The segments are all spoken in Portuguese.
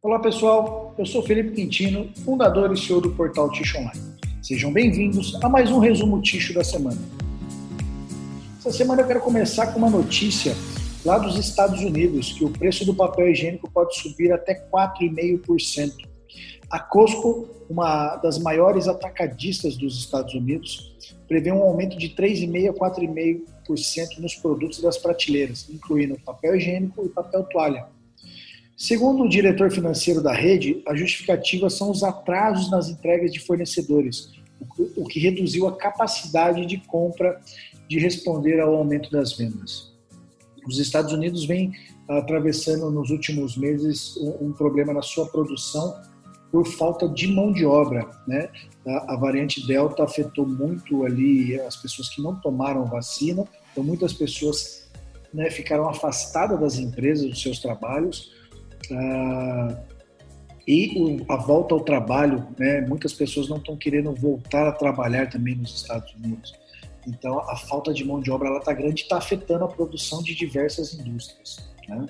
Olá pessoal, eu sou Felipe Quintino, fundador e CEO do portal Ticho Online. Sejam bem-vindos a mais um resumo Ticho da semana. Essa semana eu quero começar com uma notícia lá dos Estados Unidos, que o preço do papel higiênico pode subir até 4,5%. A Costco, uma das maiores atacadistas dos Estados Unidos, prevê um aumento de 3,5% a 4,5% nos produtos das prateleiras, incluindo papel higiênico e papel toalha. Segundo o diretor financeiro da rede, a justificativa são os atrasos nas entregas de fornecedores, o que reduziu a capacidade de compra de responder ao aumento das vendas. Os Estados Unidos vêm atravessando nos últimos meses um problema na sua produção por falta de mão de obra, né? A, variante Delta afetou muito ali as pessoas que não tomaram vacina, então muitas pessoas né, ficaram afastadas das empresas, dos seus trabalhos, ah, e o, a volta ao trabalho, né? Muitas pessoas não estão querendo voltar a trabalhar também nos Estados Unidos. Então, a falta de mão de obra está grande e está afetando a produção de diversas indústrias. Né?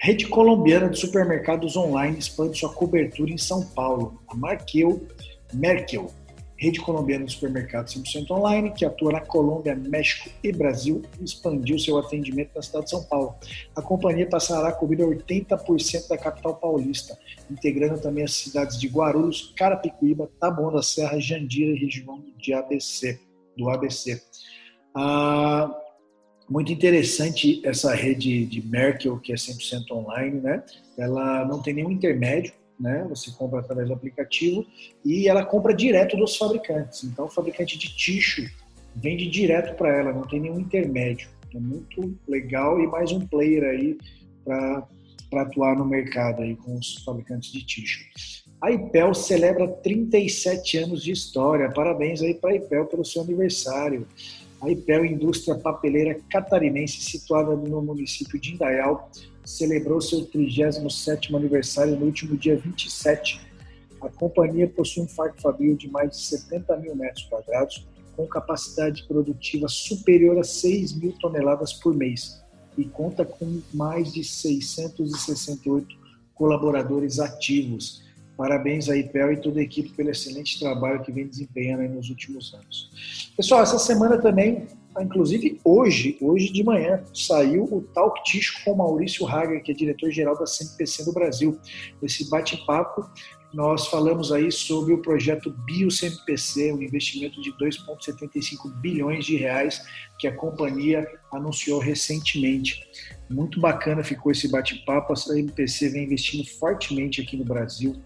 Rede colombiana de supermercados online expande sua cobertura em São Paulo. A Markel, Merkel rede colombiana de supermercados 100% online, que atua na Colômbia, México e Brasil, expandiu seu atendimento na cidade de São Paulo. A companhia passará a cobrir 80% da capital paulista, integrando também as cidades de Guarulhos, Carapicuíba, Taboão da Serra, Jandira e região de ABC, do ABC. Ah, muito interessante essa rede de Merkel, que é 100% online, né? Ela não tem nenhum intermédio, né? Você compra através do aplicativo e ela compra direto dos fabricantes. Então, o fabricante de ticho vende direto para ela, não tem nenhum intermédio. É muito legal e mais um player aí para atuar no mercado aí com os fabricantes de ticho. A IPEL celebra 37 anos de história. Parabéns aí para a IPEL pelo seu aniversário. A IPEL, indústria papeleira catarinense, situada no município de Indaial, celebrou seu 37º aniversário no último dia 27. A companhia possui um parque fabril de mais de 70 mil metros quadrados, com capacidade produtiva superior a 6 mil toneladas por mês e conta com mais de 668 colaboradores ativos. Parabéns aí, Pel, e toda a equipe pelo excelente trabalho que vem desempenhando nos últimos anos. Pessoal, essa semana também Inclusive, hoje, hoje de manhã, saiu o Talk Ticho com Maurício Hager, que é diretor-geral da CNPC no Brasil. Esse bate-papo, nós falamos aí sobre o projeto BioCNPC, um investimento de 2,75 bilhões de reais que a companhia anunciou recentemente. Muito bacana ficou esse bate-papo. A CNPC vem investindo fortemente aqui no Brasil.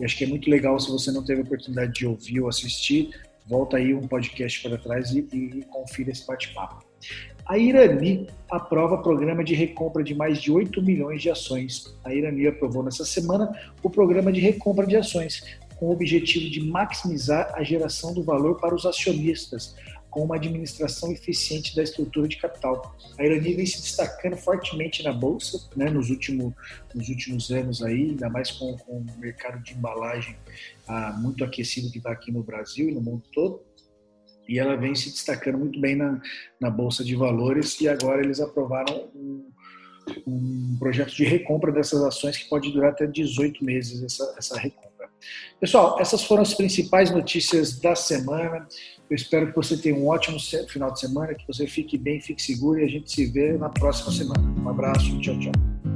E acho que é muito legal se você não teve a oportunidade de ouvir ou assistir volta aí um podcast para trás e, e confira esse bate-papo. A Irani aprova programa de recompra de mais de 8 milhões de ações. A Irani aprovou nessa semana o programa de recompra de ações, com o objetivo de maximizar a geração do valor para os acionistas, com uma administração eficiente da estrutura de capital. A Irani vem se destacando fortemente na bolsa, né, nos, último, nos últimos anos aí, ainda mais com, com o mercado de embalagem ah, muito aquecido que está aqui no Brasil e no mundo todo. E ela vem se destacando muito bem na, na bolsa de valores e agora eles aprovaram um, um projeto de recompra dessas ações que pode durar até 18 meses essa, essa recompra. Pessoal, essas foram as principais notícias da semana. Eu espero que você tenha um ótimo final de semana, que você fique bem, fique seguro e a gente se vê na próxima semana. Um abraço, tchau, tchau.